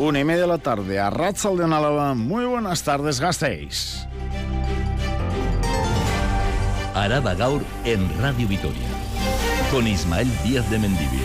Una y media de la tarde a Ratzal de Álava. Muy buenas tardes, Gasteiz. Araba Gaur en Radio Vitoria. Con Ismael Díaz de Mendivil.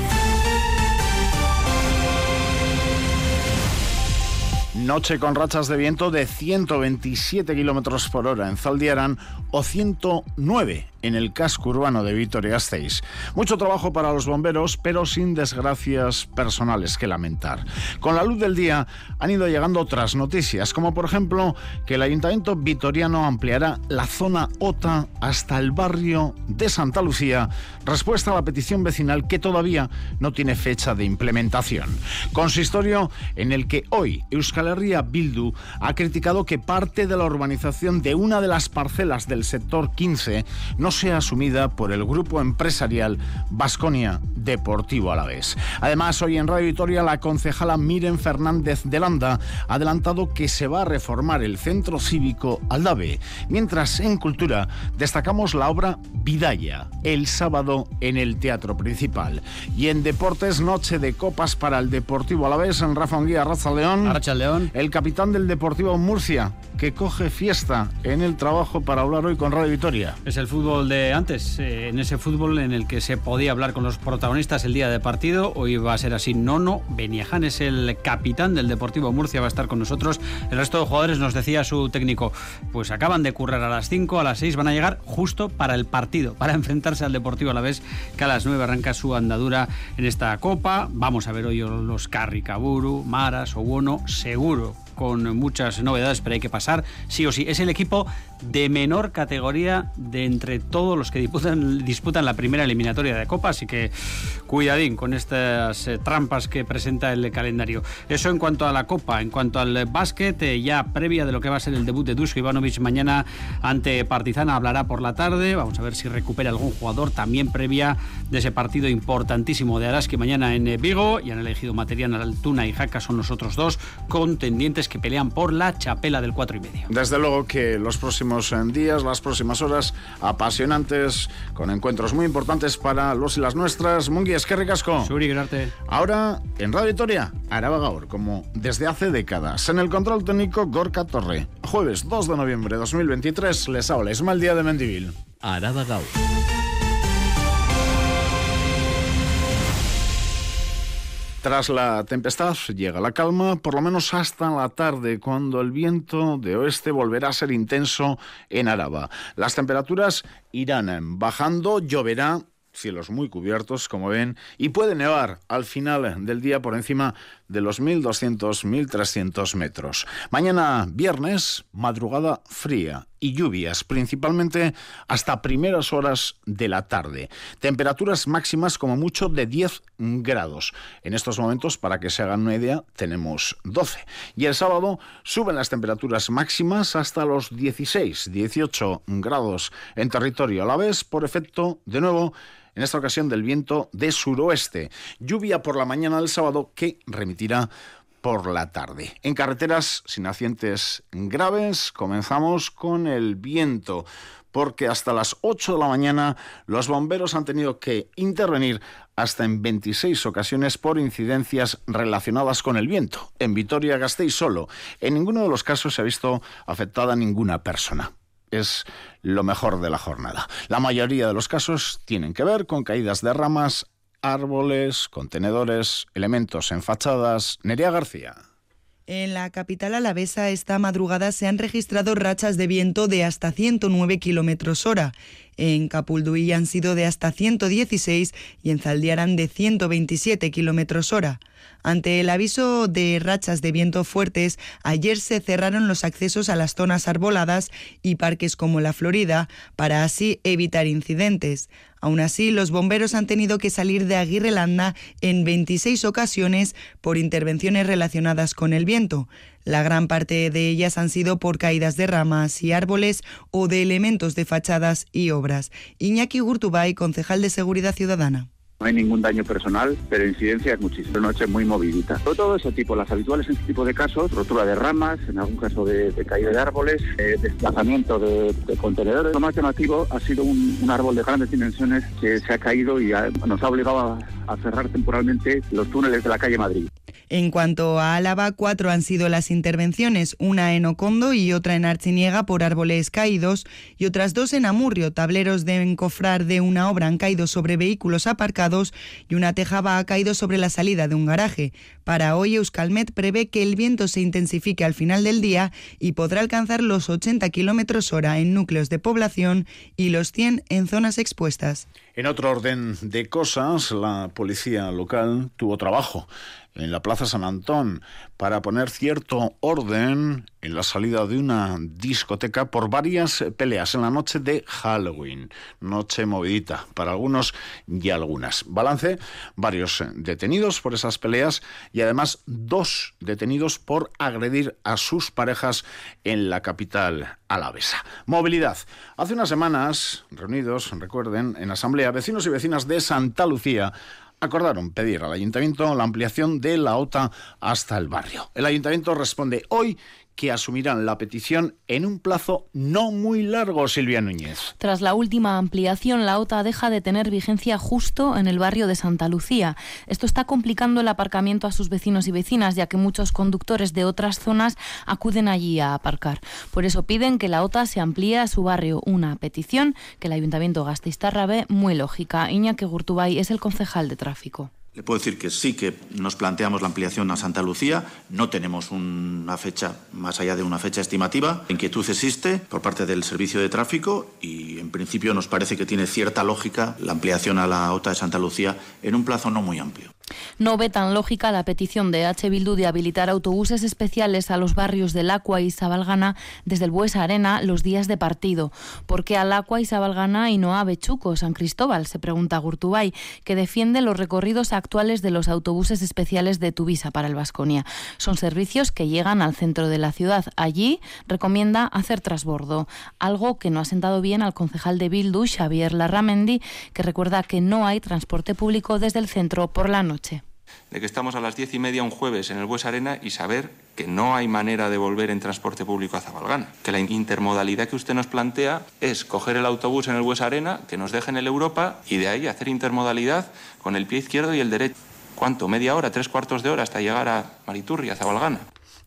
Noche con rachas de viento de 127 kilómetros por hora en Zaldiaran o 109 en el casco urbano de Vitoria-Gasteiz. Mucho trabajo para los bomberos, pero sin desgracias personales que lamentar. Con la luz del día han ido llegando otras noticias, como por ejemplo que el Ayuntamiento vitoriano ampliará la zona OTA hasta el barrio de Santa Lucía, respuesta a la petición vecinal que todavía no tiene fecha de implementación. Consistorio en el que hoy Euskal Herria Bildu ha criticado que parte de la urbanización de una de las parcelas del sector 15 no sea asumida por el grupo empresarial Vasconia Deportivo Alavés. Además, hoy en Radio Vitoria la concejala Miren Fernández de Landa ha adelantado que se va a reformar el centro cívico Aldave, mientras en Cultura destacamos la obra Vidaya, el sábado en el Teatro Principal. Y en Deportes, noche de copas para el Deportivo Alavés en Rafa Anguía, Raza León. León. El capitán del Deportivo Murcia, que coge fiesta en el trabajo para hablar hoy con Radio Vitoria. Es el fútbol de antes, eh, en ese fútbol en el que se podía hablar con los protagonistas el día de partido. Hoy va a ser así. Nono Beniaján es el capitán del Deportivo Murcia, va a estar con nosotros. El resto de jugadores nos decía su técnico, pues acaban de currar a las 5, a las 6 van a llegar justo para el partido, para enfrentarse al Deportivo a la vez que a las 9 arranca su andadura en esta copa. Vamos a ver hoy los Carricaburu, Maras, Obono, seguro con muchas novedades, pero hay que pasar sí o sí. Es el equipo de menor categoría de entre todos los que disputan, disputan la primera eliminatoria de Copa, así que cuidadín con estas eh, trampas que presenta el calendario. Eso en cuanto a la Copa, en cuanto al básquet, eh, ya previa de lo que va a ser el debut de Dusko Ivanovic mañana ante Partizana, hablará por la tarde, vamos a ver si recupera algún jugador, también previa de ese partido importantísimo de Araski mañana en eh, Vigo, y han elegido Materiana Altuna y Jaca, son los otros dos contendientes que pelean por la chapela del 4 y medio. Desde luego que los próximos eh, días, las próximas horas apasionantes, con encuentros muy importantes para los y las nuestras. Mungi, es que ricasco. Suri, gracias. Ahora, en Radio Victoria, Araba Gaur, como desde hace décadas. En el control técnico, Gorka Torre. Jueves 2 de noviembre de 2023, les habla Ismael Día de Mendivil. Araba Gaur. Tras la tempestad llega la calma, por lo menos hasta la tarde, cuando el viento de oeste volverá a ser intenso en Araba. Las temperaturas irán bajando, lloverá cielos muy cubiertos, como ven, y puede nevar al final del día por encima de los 1.200-1.300 metros. Mañana viernes, madrugada fría y lluvias, principalmente hasta primeras horas de la tarde. Temperaturas máximas como mucho de 10 grados. En estos momentos, para que se hagan una idea, tenemos 12. Y el sábado suben las temperaturas máximas hasta los 16, 18 grados en territorio a la vez, por efecto, de nuevo, en esta ocasión del viento de suroeste. Lluvia por la mañana del sábado que remitirá por la tarde. En carreteras sin accidentes graves, comenzamos con el viento porque hasta las 8 de la mañana los bomberos han tenido que intervenir hasta en 26 ocasiones por incidencias relacionadas con el viento. En Vitoria-Gasteiz solo. En ninguno de los casos se ha visto afectada ninguna persona es lo mejor de la jornada. La mayoría de los casos tienen que ver con caídas de ramas, árboles, contenedores, elementos en fachadas. Nerea García. En la capital alavesa esta madrugada se han registrado rachas de viento de hasta 109 kilómetros hora. En Capulduí han sido de hasta 116 y en Zaldiaran de 127 kilómetros hora. Ante el aviso de rachas de viento fuertes, ayer se cerraron los accesos a las zonas arboladas y parques como la Florida para así evitar incidentes. Aún así, los bomberos han tenido que salir de Aguirre Landa en 26 ocasiones por intervenciones relacionadas con el viento. La gran parte de ellas han sido por caídas de ramas y árboles o de elementos de fachadas y obras. Iñaki Gurtubay, concejal de Seguridad Ciudadana. No hay ningún daño personal, pero incidencias muchísimas. Noche muy movidita. Todo ese tipo, las habituales en este tipo de casos, rotura de ramas, en algún caso de, caída de árboles, eh, desplazamiento de, contenedores. Lo más llamativo ha sido un, árbol de grandes dimensiones que se ha caído y nos ha obligado a cerrar temporalmente los túneles de la calle Madrid. En cuanto a Álava, cuatro han sido las intervenciones, una en Ocondo y otra en Archiniega por árboles caídos y otras dos en Amurrio. Tableros de encofrar de una obra han caído sobre vehículos aparcados y una tejaba ha caído sobre la salida de un garaje. Para hoy, Euskalmet prevé que el viento se intensifique al final del día y podrá alcanzar los 80 kilómetros hora en núcleos de población y los 100 en zonas expuestas. En otro orden de cosas, la policía local tuvo trabajo en la Plaza San Antón para poner cierto orden en la salida de una discoteca por varias peleas en la noche de Halloween. Noche movidita para algunos y algunas. Balance, varios detenidos por esas peleas y además dos detenidos por agredir a sus parejas en la capital alavesa. Movilidad. Hace unas semanas, reunidos, recuerden, en asamblea, vecinos y vecinas de Santa Lucía acordaron pedir al ayuntamiento la ampliación de la OTA hasta el barrio. El ayuntamiento responde hoy que asumirán la petición en un plazo no muy largo, Silvia Núñez. Tras la última ampliación, la OTA deja de tener vigencia justo en el barrio de Santa Lucía. Esto está complicando el aparcamiento a sus vecinos y vecinas, ya que muchos conductores de otras zonas acuden allí a aparcar. Por eso piden que la OTA se amplíe a su barrio, una petición que el Ayuntamiento Gasteiztarra ve muy lógica. Iñaki Gurtubay es el concejal de tráfico. Le puedo decir que sí que nos planteamos la ampliación a Santa Lucía. No tenemos una fecha más allá de una fecha estimativa. Inquietud existe por parte del servicio de tráfico y en principio nos parece que tiene cierta lógica la ampliación a la OTA de Santa Lucía en un plazo no muy amplio. No ve tan lógica la petición de H. Bildu de habilitar autobuses especiales a los barrios del Acua y Sabalgana desde el Buesa Arena los días de partido. ¿Por qué al Acua y Sabalgana y no a Bechuco, San Cristóbal? Se pregunta Gurtubay, que defiende los recorridos actuales de los autobuses especiales de Tuvisa para el Vasconia. Son servicios que llegan al centro de la ciudad. Allí recomienda hacer trasbordo, algo que no ha sentado bien al concejal de Bildu, Xavier Larramendi, que recuerda que no hay transporte público desde el centro por la noche. De que estamos a las diez y media un jueves en el Bues Arena y saber que no hay manera de volver en transporte público a Zabalgana. Que la intermodalidad que usted nos plantea es coger el autobús en el Bues Arena, que nos dejen en el Europa y de ahí hacer intermodalidad con el pie izquierdo y el derecho. ¿Cuánto? ¿Media hora? ¿Tres cuartos de hora hasta llegar a Mariturri, a Zabalgana?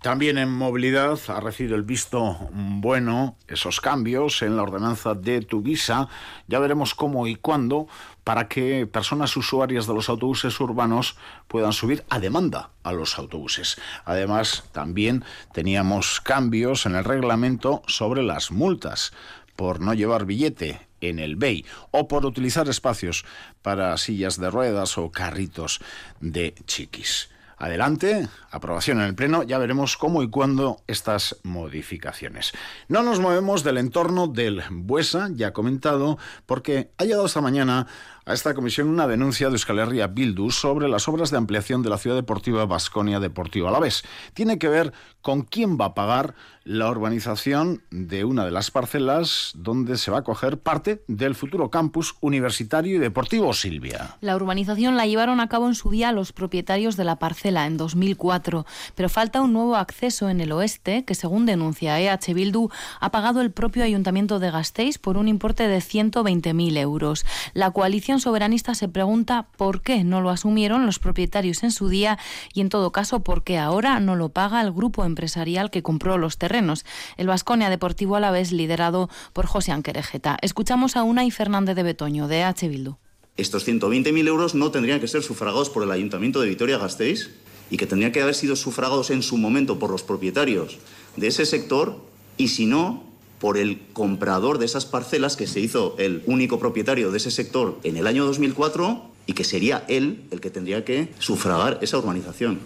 También en movilidad ha recibido el visto bueno esos cambios en la ordenanza de Tuvisa. Ya veremos cómo y cuándo para que personas usuarias de los autobuses urbanos puedan subir a demanda a los autobuses. Además, también teníamos cambios en el reglamento sobre las multas por no llevar billete en el BEI o por utilizar espacios para sillas de ruedas o carritos de chiquis. Adelante, aprobación en el Pleno, ya veremos cómo y cuándo estas modificaciones. No nos movemos del entorno del Buesa, ya comentado, porque ha llegado esta mañana a esta comisión una denuncia de Euskal Herria Bildu sobre las obras de ampliación de la ciudad deportiva Basconia Deportivo Alavés. Tiene que ver con quién va a pagar la urbanización de una de las parcelas donde se va a coger parte del futuro campus universitario y deportivo Silvia. La urbanización la llevaron a cabo en su día los propietarios de la parcela en 2004, pero falta un nuevo acceso en el oeste que según denuncia EH Bildu ha pagado el propio ayuntamiento de Gasteiz por un importe de 120.000 euros. La coalición Soberanista se pregunta por qué no lo asumieron los propietarios en su día y, en todo caso, por qué ahora no lo paga el grupo empresarial que compró los terrenos, el Vasconia Deportivo a la vez liderado por José Anquerejeta. Escuchamos a Una y Fernández de Betoño, de H. Bildu. Estos 120.000 euros no tendrían que ser sufragados por el Ayuntamiento de Vitoria-Gasteiz y que tendrían que haber sido sufragados en su momento por los propietarios de ese sector y, si no, por el comprador de esas parcelas que se hizo el único propietario de ese sector en el año 2004 y que sería él el que tendría que sufragar esa urbanización.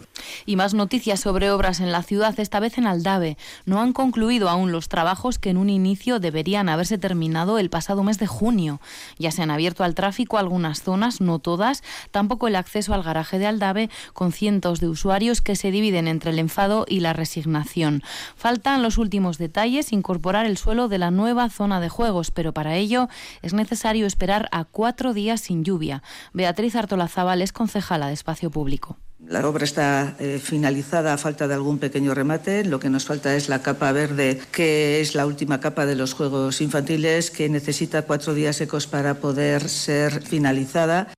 Y más noticias sobre obras en la ciudad, esta vez en Aldave. No han concluido aún los trabajos que en un inicio deberían haberse terminado el pasado mes de junio. Ya se han abierto al tráfico algunas zonas, no todas, tampoco el acceso al garaje de Aldave, con cientos de usuarios que se dividen entre el enfado y la resignación. Faltan los últimos detalles, incorporar el suelo de la nueva zona de juegos, pero para ello es necesario esperar a cuatro días sin lluvia. Beatriz Artolazábal es concejala de Espacio Público. La obra está eh, finalizada a falta de algún pequeño remate. Lo que nos falta es la capa verde, que es la última capa de los Juegos Infantiles, que necesita cuatro días secos para poder ser finalizada.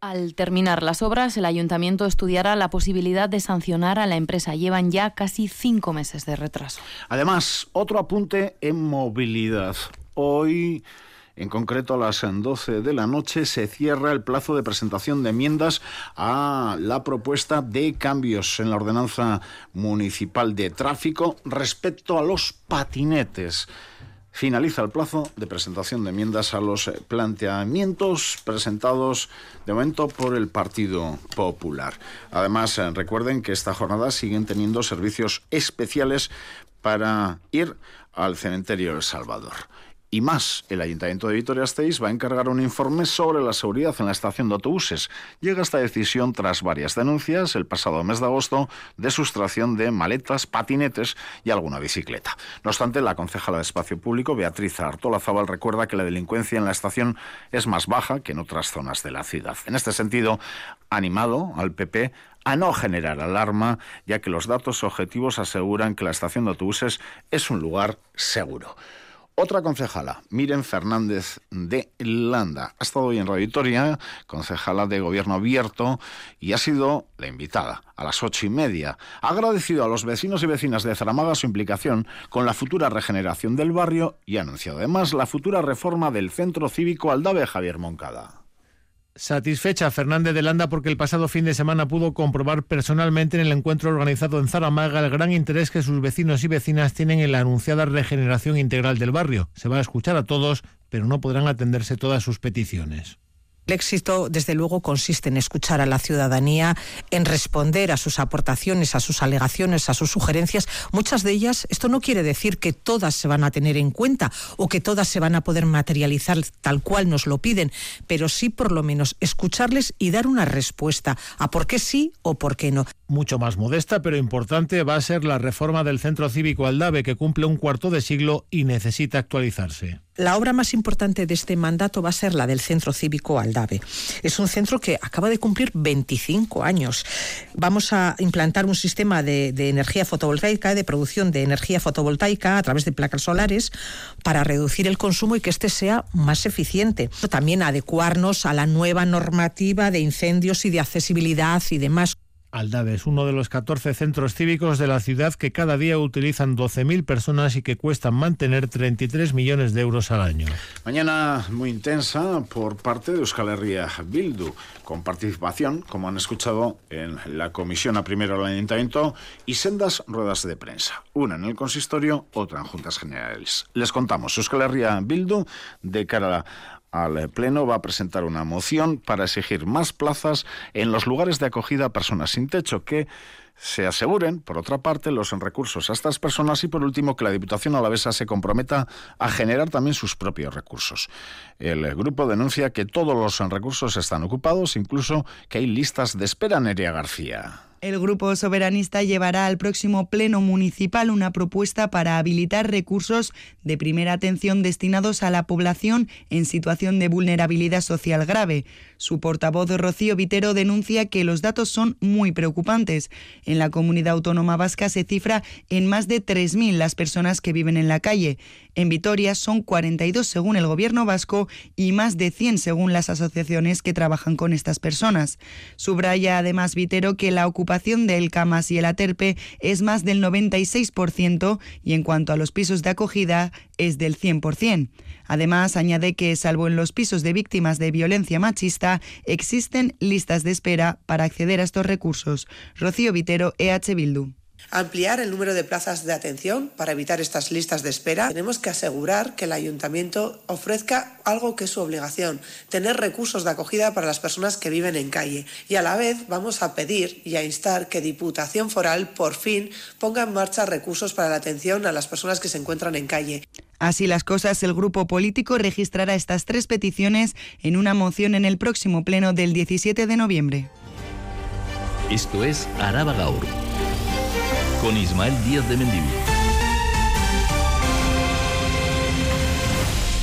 Al terminar las obras, el ayuntamiento estudiará la posibilidad de sancionar a la empresa. Llevan ya casi cinco meses de retraso. Además, otro apunte en movilidad. Hoy en concreto, a las 12 de la noche se cierra el plazo de presentación de enmiendas a la propuesta de cambios en la ordenanza municipal de tráfico respecto a los patinetes finaliza el plazo de presentación de enmiendas a los planteamientos presentados de momento por el Partido Popular. Además, eh, recuerden que esta jornada siguen teniendo servicios especiales para ir al cementerio El Salvador. Y más, el Ayuntamiento de Vitoria-Gasteiz va a encargar un informe sobre la seguridad en la estación de autobuses. Llega esta decisión tras varias denuncias el pasado mes de agosto de sustracción de maletas, patinetes y alguna bicicleta. No obstante, la concejala de Espacio Público, Beatriz Artola Zabal, recuerda que la delincuencia en la estación es más baja que en otras zonas de la ciudad. En este sentido, animado al PP a no generar alarma, ya que los datos objetivos aseguran que la estación de autobuses es un lugar seguro. Otra concejala, Miren Fernández de Landa, ha estado hoy en Radio concejala de Gobierno Abierto, y ha sido la invitada a las ocho y media. Ha agradecido a los vecinos y vecinas de Zaramaga su implicación con la futura regeneración del barrio y ha anunciado además la futura reforma del Centro Cívico Aldave Javier Moncada. Satisfecha Fernández de Landa porque el pasado fin de semana pudo comprobar personalmente en el encuentro organizado en Zaramaga el gran interés que sus vecinos y vecinas tienen en la anunciada regeneración integral del barrio. Se va a escuchar a todos, pero no podrán atenderse todas sus peticiones. El éxito, desde luego, consiste en escuchar a la ciudadanía, en responder a sus aportaciones, a sus alegaciones, a sus sugerencias. Muchas de ellas, esto no quiere decir que todas se van a tener en cuenta o que todas se van a poder materializar tal cual nos lo piden, pero sí por lo menos escucharles y dar una respuesta a por qué sí o por qué no. Mucho más modesta, pero importante, va a ser la reforma del Centro Cívico Aldave, que cumple un cuarto de siglo y necesita actualizarse. La obra más importante de este mandato va a ser la del Centro Cívico Aldave. Es un centro que acaba de cumplir 25 años. Vamos a implantar un sistema de, energía fotovoltaica, de producción de energía fotovoltaica a través de placas solares para reducir el consumo y que este sea más eficiente. También adecuarnos a la nueva normativa de incendios y de accesibilidad y demás. Aldave es uno de los 14 centros cívicos de la ciudad que cada día utilizan 12.000 personas y que cuestan mantener 33 millones de euros al año. Mañana muy intensa por parte de Euskal Herria Bildu, con participación, como han escuchado, en la comisión a primero del ayuntamiento y sendas ruedas de prensa. Una en el consistorio, otra en juntas generales. Les contamos, Euskal Herria Bildu, de cara a al Pleno va a presentar una moción para exigir más plazas en los lugares de acogida a personas sin techo que se aseguren, por otra parte, los recursos a estas personas y, por último, que la Diputación alavesa se comprometa a generar también sus propios recursos. El grupo denuncia que todos los recursos están ocupados, incluso que hay listas de espera, Nerea García. El Grupo Soberanista llevará al próximo Pleno Municipal una propuesta para habilitar recursos de primera atención destinados a la población en situación de vulnerabilidad social grave. Su portavoz Rocío Vitero denuncia que los datos son muy preocupantes. En la comunidad autónoma vasca se cifra en más de 3.000 las personas que viven en la calle. En Vitoria son 42 según el gobierno vasco y más de 100 según las asociaciones que trabajan con estas personas. Subraya además Vitero que la ocupación del CAMAS y el ATERPE es más del 96% y en cuanto a los pisos de acogida es del 100%. Además, añade que, salvo en los pisos de víctimas de violencia machista, existen listas de espera para acceder a estos recursos. Rocío Vitero, EH Bildu ampliar el número de plazas de atención para evitar estas listas de espera. Tenemos que asegurar que el ayuntamiento ofrezca algo que es su obligación, tener recursos de acogida para las personas que viven en calle. Y a la vez vamos a pedir y a instar que Diputación Foral por fin ponga en marcha recursos para la atención a las personas que se encuentran en calle. Así las cosas, el grupo político registrará estas tres peticiones en una moción en el próximo pleno del 17 de noviembre. Esto es Araba Gaur con Ismael Díaz de Mendivil.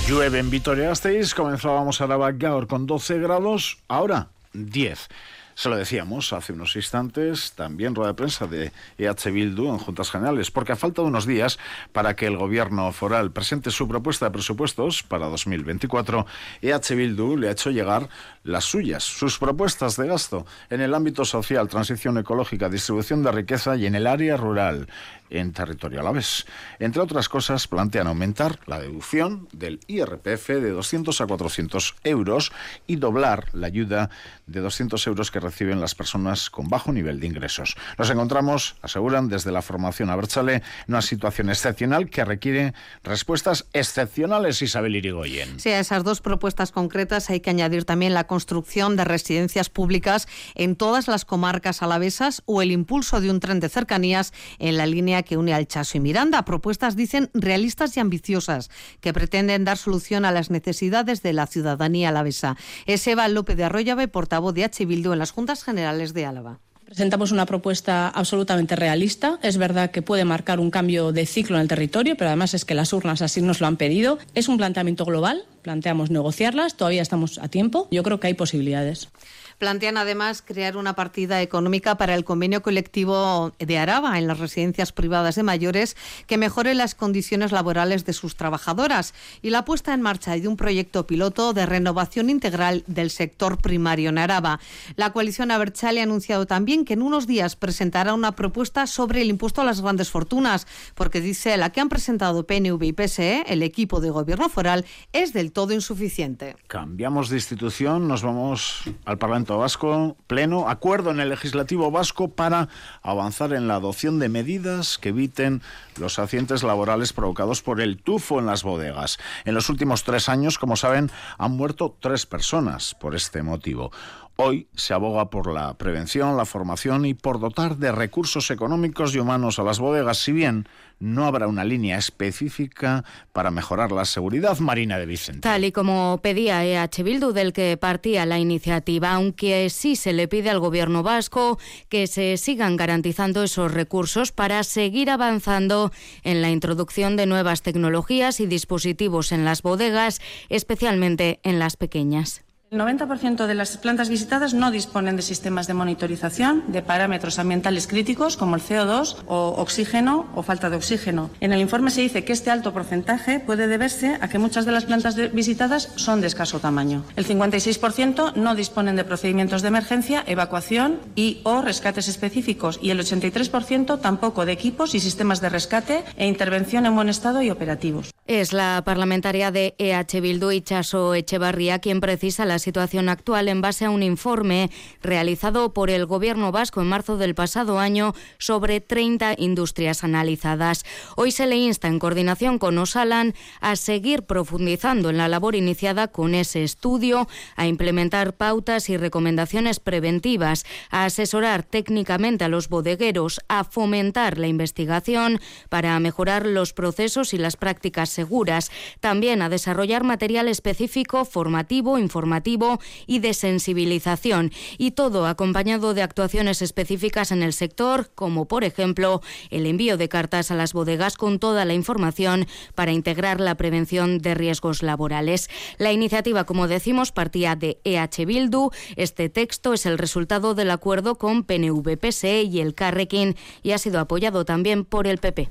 Llueve en Vitoria-Gasteiz, comenzábamos a Gaur con 12 grados, ahora 10. Se lo decíamos hace unos instantes, también rueda de prensa de EH Bildu en Juntas Generales, porque a falta unos días para que el gobierno foral presente su propuesta de presupuestos para 2024, EH Bildu le ha hecho llegar las suyas, sus propuestas de gasto en el ámbito social, transición ecológica, distribución de riqueza y en el área rural en territorio alavés. Entre otras cosas, plantean aumentar la deducción del IRPF de 200 a 400 euros y doblar la ayuda de 200 euros que reciben las personas con bajo nivel de ingresos. Nos encontramos, aseguran desde la formación a Berchale, en una situación excepcional que requiere respuestas excepcionales, Isabel Irigoyen. Sí, a esas dos propuestas concretas hay que añadir también la construcción de residencias públicas en todas las comarcas alavesas o el impulso de un tren de cercanías en la línea que une al Chaso y Miranda. Propuestas, dicen, realistas y ambiciosas que pretenden dar solución a las necesidades de la ciudadanía alavesa. Es Eva López de Arroyave, portavoz de H. Bildu en las Juntas Generales de Álava. Presentamos una propuesta absolutamente realista. Es verdad que puede marcar un cambio de ciclo en el territorio, pero además es que las urnas así nos lo han pedido. Es un planteamiento global, planteamos negociarlas, todavía estamos a tiempo. Yo creo que hay posibilidades. Plantean además crear una partida económica para el convenio colectivo de Araba en las residencias privadas de mayores que mejore las condiciones laborales de sus trabajadoras y la puesta en marcha de un proyecto piloto de renovación integral del sector primario en Araba. La coalición Aberchale ha anunciado también que en unos días presentará una propuesta sobre el impuesto a las grandes fortunas, porque dice la que han presentado PNV y PSE, el equipo de gobierno foral, es del todo insuficiente. Cambiamos de institución, nos vamos al Parlamento Vasco, pleno, acuerdo en el legislativo vasco para avanzar en la adopción de medidas que eviten los accidentes laborales provocados por el tufo en las bodegas. En los últimos tres años, como saben, han muerto tres personas por este motivo. Hoy se aboga por la prevención, la formación y por dotar de recursos económicos y humanos a las bodegas, si bien no habrá una línea específica para mejorar la seguridad marina de Vicente. Tal y como pedía EH Bildu, del que partía la iniciativa, aunque sí se le pide al gobierno vasco que se sigan garantizando esos recursos para seguir avanzando en la introducción de nuevas tecnologías y dispositivos en las bodegas, especialmente en las pequeñas. El 90% de las plantas visitadas no disponen de sistemas de monitorización de parámetros ambientales críticos como el CO2 o oxígeno o falta de oxígeno. En el informe se dice que este alto porcentaje puede deberse a que muchas de las plantas visitadas son de escaso tamaño. El 56% no disponen de procedimientos de emergencia, evacuación y o rescates específicos y el 83% tampoco de equipos y sistemas de rescate e intervención en buen estado y operativos. Es la parlamentaria de EH Bildu, Ichaso Echevarría, quien precisa la situación actual en base a un informe realizado por el Gobierno vasco en marzo del pasado año sobre 30 industrias analizadas. Hoy se le insta, en coordinación con Osalan, a seguir profundizando en la labor iniciada con ese estudio, a implementar pautas y recomendaciones preventivas, a asesorar técnicamente a los bodegueros, a fomentar la investigación para mejorar los procesos y las prácticas seguras, también a desarrollar material específico, formativo, informativo y de sensibilización, y todo acompañado de actuaciones específicas en el sector, como por ejemplo el envío de cartas a las bodegas con toda la información para integrar la prevención de riesgos laborales. La iniciativa, como decimos, partía de EH Bildu. Este texto es el resultado del acuerdo con PNV, PSE y el Carrequín y ha sido apoyado también por el PP.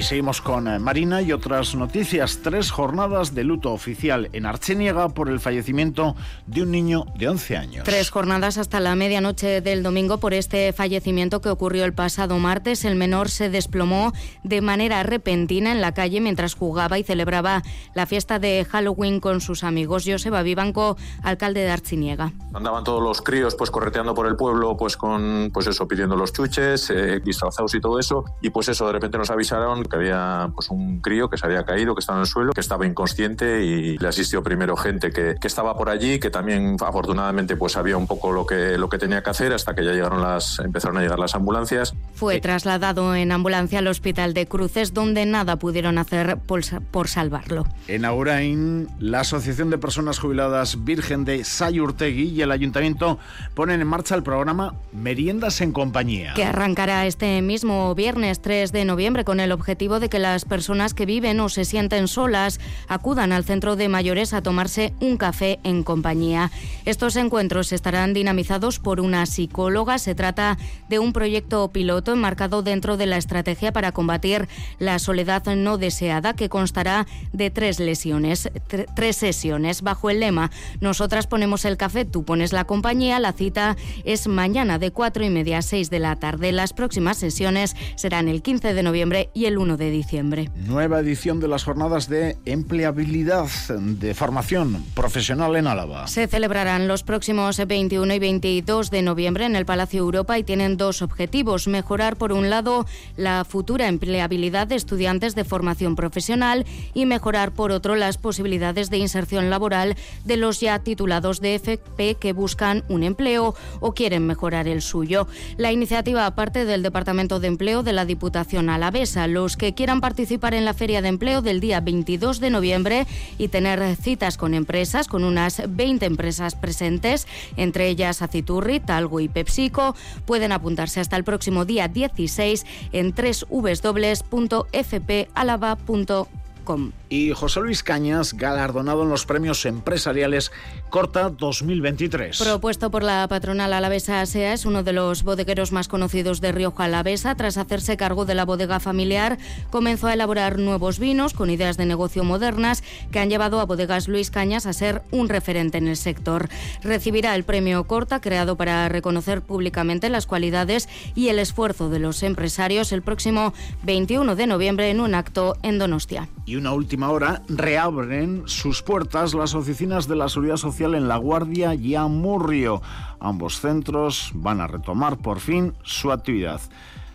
Y seguimos con eh, Marina y otras noticias. Tres jornadas de luto oficial en Archeniega por el fallecimiento de un niño de 11 años. Tres jornadas hasta la medianoche del domingo por este fallecimiento que ocurrió el pasado martes. El menor se desplomó de manera repentina en la calle mientras jugaba y celebraba la fiesta de Halloween con sus amigos. Joseba Vivanco, alcalde de Archiniega. Andaban todos los críos pues correteando por el pueblo pues con pues eso pidiendo los chuches, eh, disfrazados y todo eso y pues eso de repente nos avisaron que había pues un crío que se había caído, que estaba en el suelo, que estaba inconsciente y le asistió primero gente que, que estaba por allí, que también afortunadamente pues sabía un poco lo que, lo que tenía que hacer hasta que ya llegaron las, empezaron a llegar las ambulancias. Fue trasladado en ambulancia al hospital de Cruces, donde nada pudieron hacer por, por salvarlo. En Aurain, la Asociación de Personas Jubiladas Virgen de Sayurtegui y el Ayuntamiento ponen en marcha el programa Meriendas en Compañía. Que arrancará este mismo viernes 3 de noviembre con el objetivo de que las personas que viven o se sienten solas acudan al centro de mayores a tomarse un café en compañía. Estos encuentros estarán dinamizados por una psicóloga. Se trata de un proyecto piloto enmarcado dentro de la estrategia para combatir la soledad no deseada que constará de tres lesiones, tres sesiones bajo el lema Nosotras ponemos el café, tú pones la compañía. La cita es mañana de cuatro y media a 6 de la tarde. Las próximas sesiones serán el 15 de noviembre y el 1 de diciembre. Nueva edición de las jornadas de empleabilidad de formación profesional en Álava. Se celebrarán los próximos 21 y 22 de noviembre en el Palacio Europa y tienen dos objetivos. Mejorar, por un lado, la futura empleabilidad de estudiantes de formación profesional y mejorar, por otro, las posibilidades de inserción laboral de los ya titulados de FP que buscan un empleo o quieren mejorar el suyo. La iniciativa parte del Departamento de Empleo de la Diputación Alavesa. Los que quieran participar en la Feria de Empleo del día 22 de noviembre y tener citas con empresas, con unas 20 empresas presentes, entre ellas Aciturri, Talgo y PepsiCo, pueden apuntarse hasta el próximo día 16 en www.fpalava.com. Y José Luis Cañas, galardonado en los premios empresariales Corta 2023. Propuesto por la patronal alavesa ASEA, es uno de los bodegueros más conocidos de Rioja Alavesa. Tras hacerse cargo de la bodega familiar, comenzó a elaborar nuevos vinos con ideas de negocio modernas que han llevado a Bodegas Luis Cañas a ser un referente en el sector. Recibirá el premio Corta, creado para reconocer públicamente las cualidades y el esfuerzo de los empresarios el próximo 21 de noviembre en un acto en Donostia. Y una última hora, reabren sus puertas las oficinas de la Seguridad Social en La Guardia y Amurrio. Ambos centros van a retomar por fin su actividad.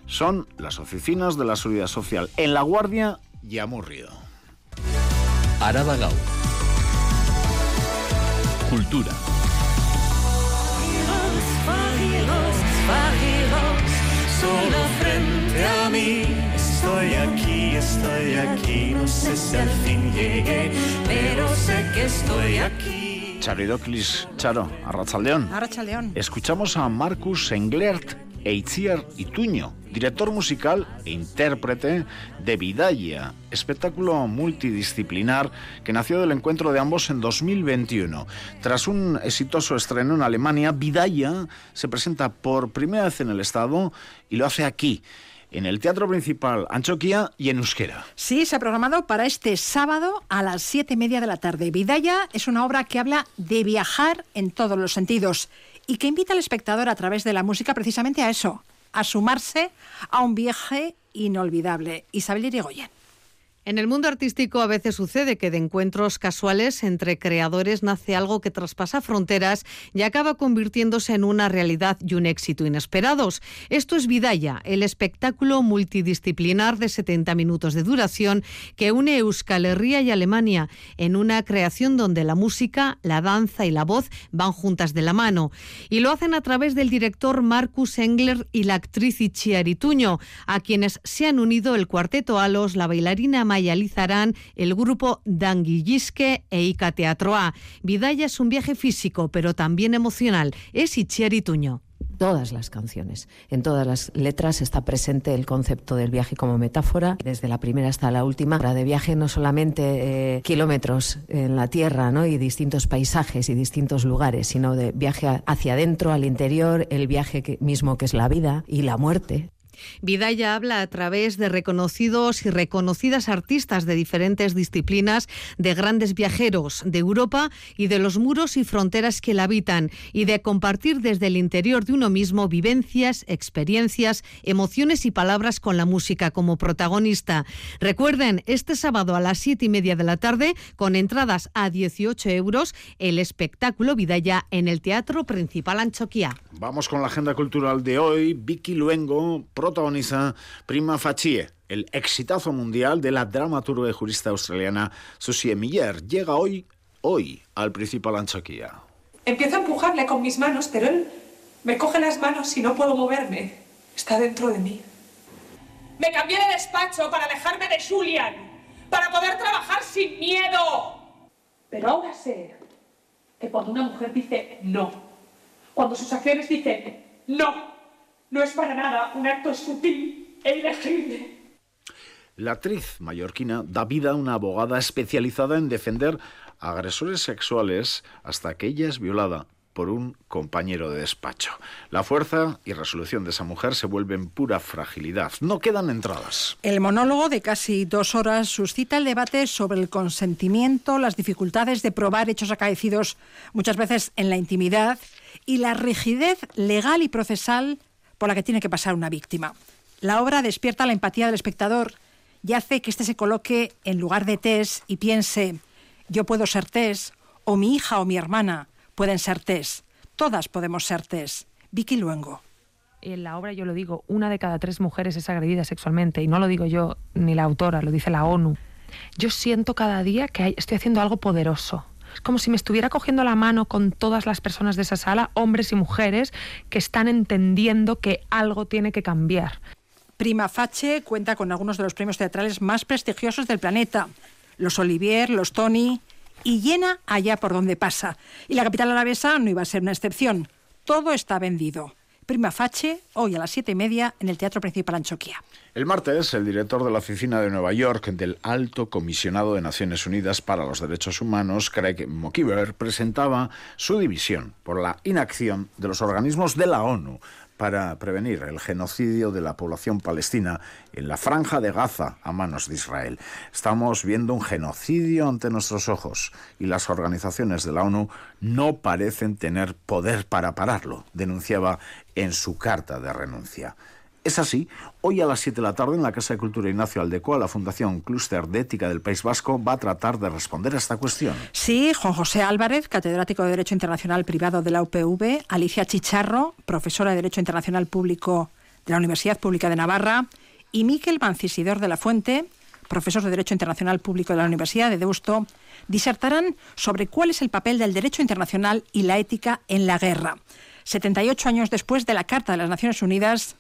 Son las oficinas de la Seguridad Social en La Guardia y Amurrio. Araba Cultura. Solo frente a mí estoy aquí, estoy aquí, no sé si al fin llegué, pero sé que estoy aquí. Charidoclis, Charo, Arrachaldeón. Arrachaldeón. Escuchamos a Marcus Englert e Itziar Ituño, director musical e intérprete de Vidaya, espectáculo multidisciplinar que nació del encuentro de ambos en 2021. Tras un exitoso estreno en Alemania, Vidaya se presenta por primera vez en el Estado y lo hace aquí en el Teatro Principal Anchoquia y en Euskera. Sí, se ha programado para este sábado a las siete y media de la tarde. Vidaya es una obra que habla de viajar en todos los sentidos y que invita al espectador a través de la música precisamente a eso, a sumarse a un viaje inolvidable. Isabel Irigoyen. En el mundo artístico a veces sucede que de encuentros casuales entre creadores nace algo que traspasa fronteras y acaba convirtiéndose en una realidad y un éxito inesperados. Esto es Vidaya, el espectáculo multidisciplinar de 70 minutos de duración que une Euskal Herria y Alemania en una creación donde la música, la danza y la voz van juntas de la mano. Y lo hacen a través del director Marcus Engler y la actriz Ichiarituño, a quienes se han unido el cuarteto Alos, la bailarina mayalizarán el grupo Danguillisque e Ica Teatro A. Vidaya es un viaje físico, pero también emocional. Es Itziar Tuño todas las canciones. En todas las letras está presente el concepto del viaje como metáfora, desde la primera hasta la última. Para de viaje no solamente eh, kilómetros en la tierra ¿no? y distintos paisajes y distintos lugares, sino de viaje hacia adentro, al interior, el viaje mismo que es la vida y la muerte. Vidaya habla a través de reconocidos y reconocidas artistas de diferentes disciplinas, de grandes viajeros de Europa y de los muros y fronteras que la habitan, y de compartir desde el interior de uno mismo vivencias, experiencias, emociones y palabras con la música como protagonista. Recuerden, este sábado a las siete y media de la tarde, con entradas a 18 euros, el espectáculo Vidaya en el Teatro Principal Anchoquia. Vamos con la agenda cultural de hoy. Vicky Luengo, protagoniza Prima Facie, el exitazo mundial de la dramaturga y jurista australiana Susie Miller. Llega hoy, hoy, al principal Anchoquia. Empiezo a empujarle con mis manos, pero él me coge las manos y no puedo moverme. Está dentro de mí. Me cambié de despacho para alejarme de Julian, para poder trabajar sin miedo. Pero ahora sé que cuando una mujer dice no, cuando sus acciones dicen no, no es para nada un acto sutil e ilegible. La actriz mallorquina da vida a una abogada especializada en defender a agresores sexuales hasta que ella es violada por un compañero de despacho. La fuerza y resolución de esa mujer se vuelven pura fragilidad. No quedan entradas. El monólogo de casi dos horas suscita el debate sobre el consentimiento, las dificultades de probar hechos acaecidos muchas veces en la intimidad y la rigidez legal y procesal por la que tiene que pasar una víctima. La obra despierta la empatía del espectador y hace que éste se coloque en lugar de Tess y piense, yo puedo ser Tess, o mi hija o mi hermana pueden ser Tess. Todas podemos ser Tess. Vicky Luengo. En la obra yo lo digo, una de cada tres mujeres es agredida sexualmente y no lo digo yo ni la autora, lo dice la ONU. Yo siento cada día que estoy haciendo algo poderoso. Es como si me estuviera cogiendo la mano con todas las personas de esa sala, hombres y mujeres, que están entendiendo que algo tiene que cambiar. Prima Facie cuenta con algunos de los premios teatrales más prestigiosos del planeta. Los Olivier, los Tony, y llena allá por donde pasa. Y la capital alavesa no iba a ser una excepción. Todo está vendido. Prima Fache, hoy a las siete y media en el Teatro Principal Anchoquia. El martes, el director de la oficina de Nueva York del Alto Comisionado de Naciones Unidas para los Derechos Humanos, Craig McKeever, presentaba su división por la inacción de los organismos de la ONU para prevenir el genocidio de la población palestina en la franja de Gaza a manos de Israel. Estamos viendo un genocidio ante nuestros ojos y las organizaciones de la ONU no parecen tener poder para pararlo, denunciaba en su carta de renuncia. Es así, hoy a las 7 de la tarde en la Casa de Cultura Ignacio Aldecoa, la Fundación Clúster de Ética del País Vasco va a tratar de responder a esta cuestión. Sí, Juan José Álvarez, catedrático de Derecho Internacional Privado de la UPV, Alicia Chicharro, profesora de Derecho Internacional Público de la Universidad Pública de Navarra, y Miquel Mancisidor de la Fuente, profesor de Derecho Internacional Público de la Universidad de Deusto, disertarán sobre cuál es el papel del derecho internacional y la ética en la guerra. 78 años después de la Carta de las Naciones Unidas,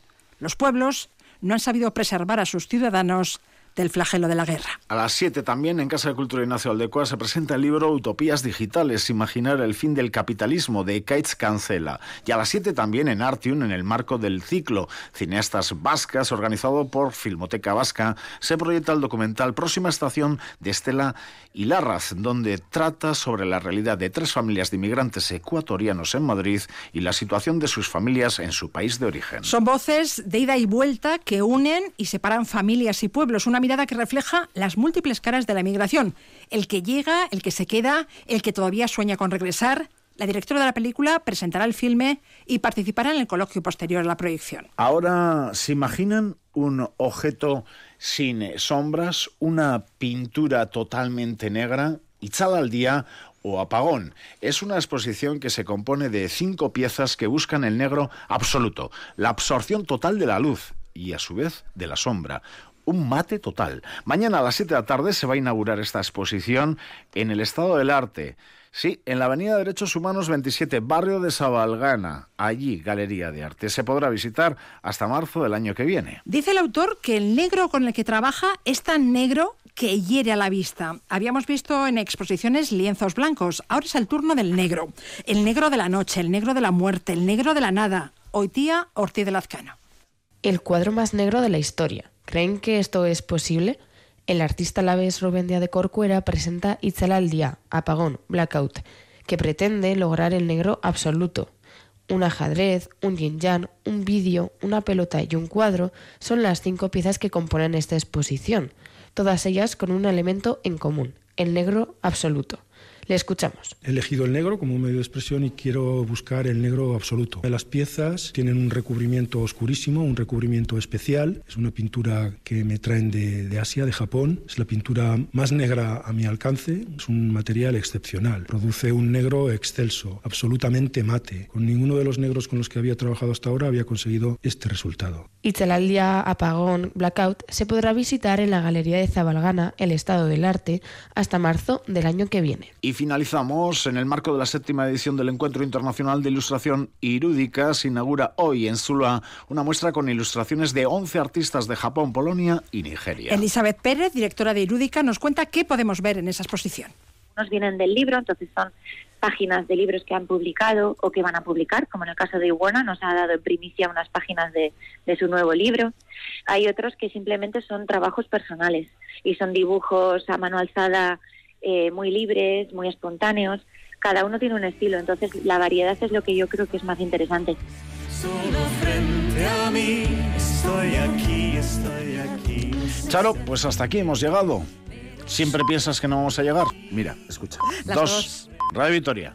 los pueblos no han sabido preservar a sus ciudadanos del flagelo de la guerra. A las 7 también en Casa de Cultura Ignacio Aldecoa se presenta el libro Utopías Digitales, Imaginar el fin del capitalismo de Kaitz Cancela. Y a las 7 también en Artium, en el marco del ciclo Cineastas Vascas, organizado por Filmoteca Vasca, se proyecta el documental Próxima Estación de Estela y Larraz, donde trata sobre la realidad de tres familias de inmigrantes ecuatorianos en Madrid y la situación de sus familias en su país de origen. Son voces de ida y vuelta que unen y separan familias y pueblos. Una mirada que refleja las múltiples caras de la emigración. El que llega, el que se queda, el que todavía sueña con regresar. La directora de la película presentará el filme y participará en el coloquio posterior a la proyección. Ahora, ¿se imaginan un objeto sin sombras, una pintura totalmente negra, echada al día o apagón. Es una exposición que se compone de cinco piezas que buscan el negro absoluto, la absorción total de la luz y a su vez de la sombra un mate total. Mañana a las 7 de la tarde se va a inaugurar esta exposición en el Estado del Arte. Sí, en la Avenida Derechos Humanos 27, barrio de Sabalgana. Allí, Galería de Arte. Se podrá visitar hasta marzo del año que viene. Dice el autor que el negro con el que trabaja es tan negro que hiere a la vista. Habíamos visto en exposiciones lienzos blancos. Ahora es el turno del negro. El negro de la noche, el negro de la muerte, el negro de la nada. Hoy tía Ortiz de Lazcano. El cuadro más negro de la historia. ¿Creen que esto es posible? El artista laves Rubén Díaz de Corcuera presenta Itzala al día, apagón, blackout, que pretende lograr el negro absoluto. Un ajedrez, un yin yang, un vídeo, una pelota y un cuadro son las cinco piezas que componen esta exposición, todas ellas con un elemento en común, el negro absoluto. Le escuchamos. He elegido el negro como medio de expresión y quiero buscar el negro absoluto. Las piezas tienen un recubrimiento oscurísimo, un recubrimiento especial. Es una pintura que me traen de, de Asia, de Japón. Es la pintura más negra a mi alcance. Es un material excepcional. Produce un negro excelso, absolutamente mate. Con ninguno de los negros con los que había trabajado hasta ahora había conseguido este resultado. Itzalaldia Apagón Blackout se podrá visitar en la Galería de Zabalgana, el Estado del Arte, hasta marzo del año que viene. Y finalizamos. En el marco de la séptima edición del Encuentro Internacional de Ilustración Irúdica, se inaugura hoy en Sula una muestra con ilustraciones de 11 artistas de Japón, Polonia y Nigeria. Elizabeth Pérez, directora de Irúdica, nos cuenta qué podemos ver en esa exposición. Nos vienen del libro, entonces son páginas de libros que han publicado o que van a publicar, como en el caso de Iwona, nos ha dado en primicia unas páginas de, de su nuevo libro. Hay otros que simplemente son trabajos personales y son dibujos a mano alzada eh, muy libres, muy espontáneos. Cada uno tiene un estilo, entonces la variedad es lo que yo creo que es más interesante. Solo frente a mí, estoy aquí, estoy aquí. Charo, pues hasta aquí hemos llegado. ¿Siempre piensas que no vamos a llegar? Mira, escucha. Las dos. Radio Victoria.